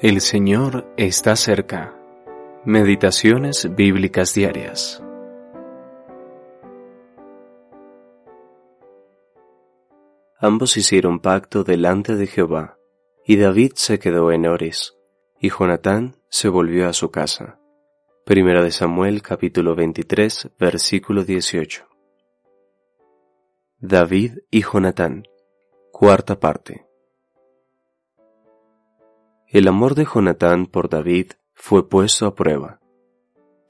El Señor está cerca. Meditaciones bíblicas diarias. Ambos hicieron pacto delante de Jehová, y David se quedó en Ores, y Jonatán se volvió a su casa. Primera de Samuel capítulo 23 versículo 18. David y Jonatán. Cuarta parte. El amor de Jonatán por David fue puesto a prueba.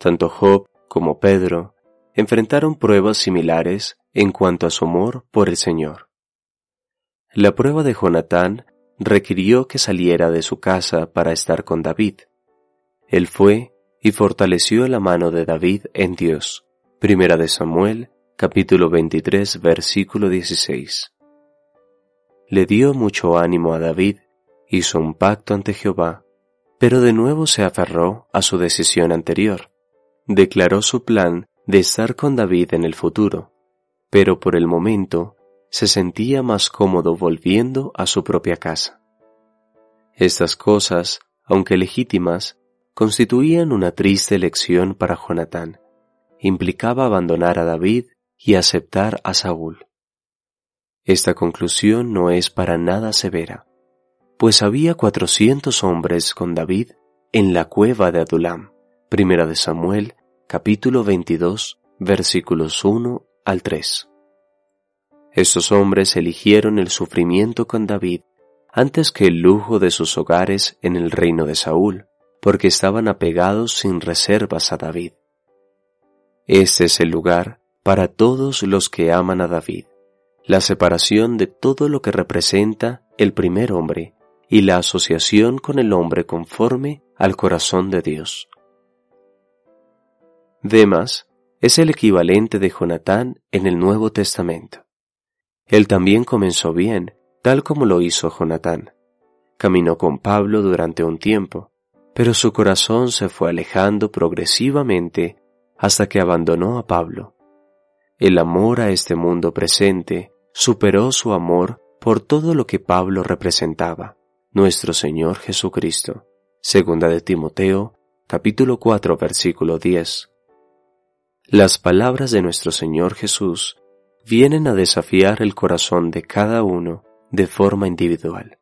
Tanto Job como Pedro enfrentaron pruebas similares en cuanto a su amor por el Señor. La prueba de Jonatán requirió que saliera de su casa para estar con David. Él fue y fortaleció la mano de David en Dios. Primera de Samuel, capítulo 23, versículo 16. Le dio mucho ánimo a David hizo un pacto ante Jehová, pero de nuevo se aferró a su decisión anterior. Declaró su plan de estar con David en el futuro, pero por el momento se sentía más cómodo volviendo a su propia casa. Estas cosas, aunque legítimas, constituían una triste elección para Jonatán. Implicaba abandonar a David y aceptar a Saúl. Esta conclusión no es para nada severa pues había cuatrocientos hombres con David en la cueva de Adulam. Primera de Samuel, capítulo 22, versículos 1 al 3. Estos hombres eligieron el sufrimiento con David antes que el lujo de sus hogares en el reino de Saúl, porque estaban apegados sin reservas a David. Este es el lugar para todos los que aman a David, la separación de todo lo que representa el primer hombre y la asociación con el hombre conforme al corazón de Dios. Demas es el equivalente de Jonatán en el Nuevo Testamento. Él también comenzó bien, tal como lo hizo Jonatán. Caminó con Pablo durante un tiempo, pero su corazón se fue alejando progresivamente hasta que abandonó a Pablo. El amor a este mundo presente superó su amor por todo lo que Pablo representaba nuestro Señor Jesucristo. Segunda de Timoteo, capítulo 4, versículo 10. Las palabras de nuestro Señor Jesús vienen a desafiar el corazón de cada uno de forma individual.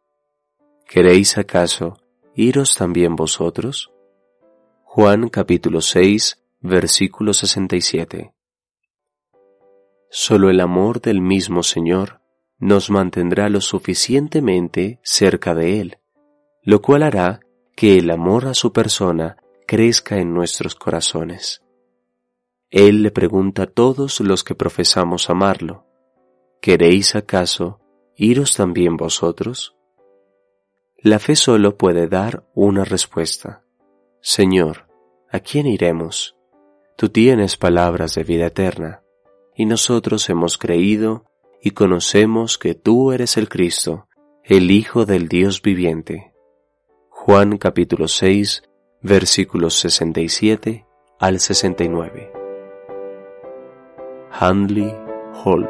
¿Queréis acaso iros también vosotros? Juan capítulo 6, versículo 67. Solo el amor del mismo Señor nos mantendrá lo suficientemente cerca de Él, lo cual hará que el amor a su persona crezca en nuestros corazones. Él le pregunta a todos los que profesamos amarlo, ¿queréis acaso iros también vosotros? La fe solo puede dar una respuesta. Señor, ¿a quién iremos? Tú tienes palabras de vida eterna, y nosotros hemos creído y conocemos que tú eres el Cristo, el Hijo del Dios viviente. Juan capítulo 6, versículos 67 al 69. Handley Hall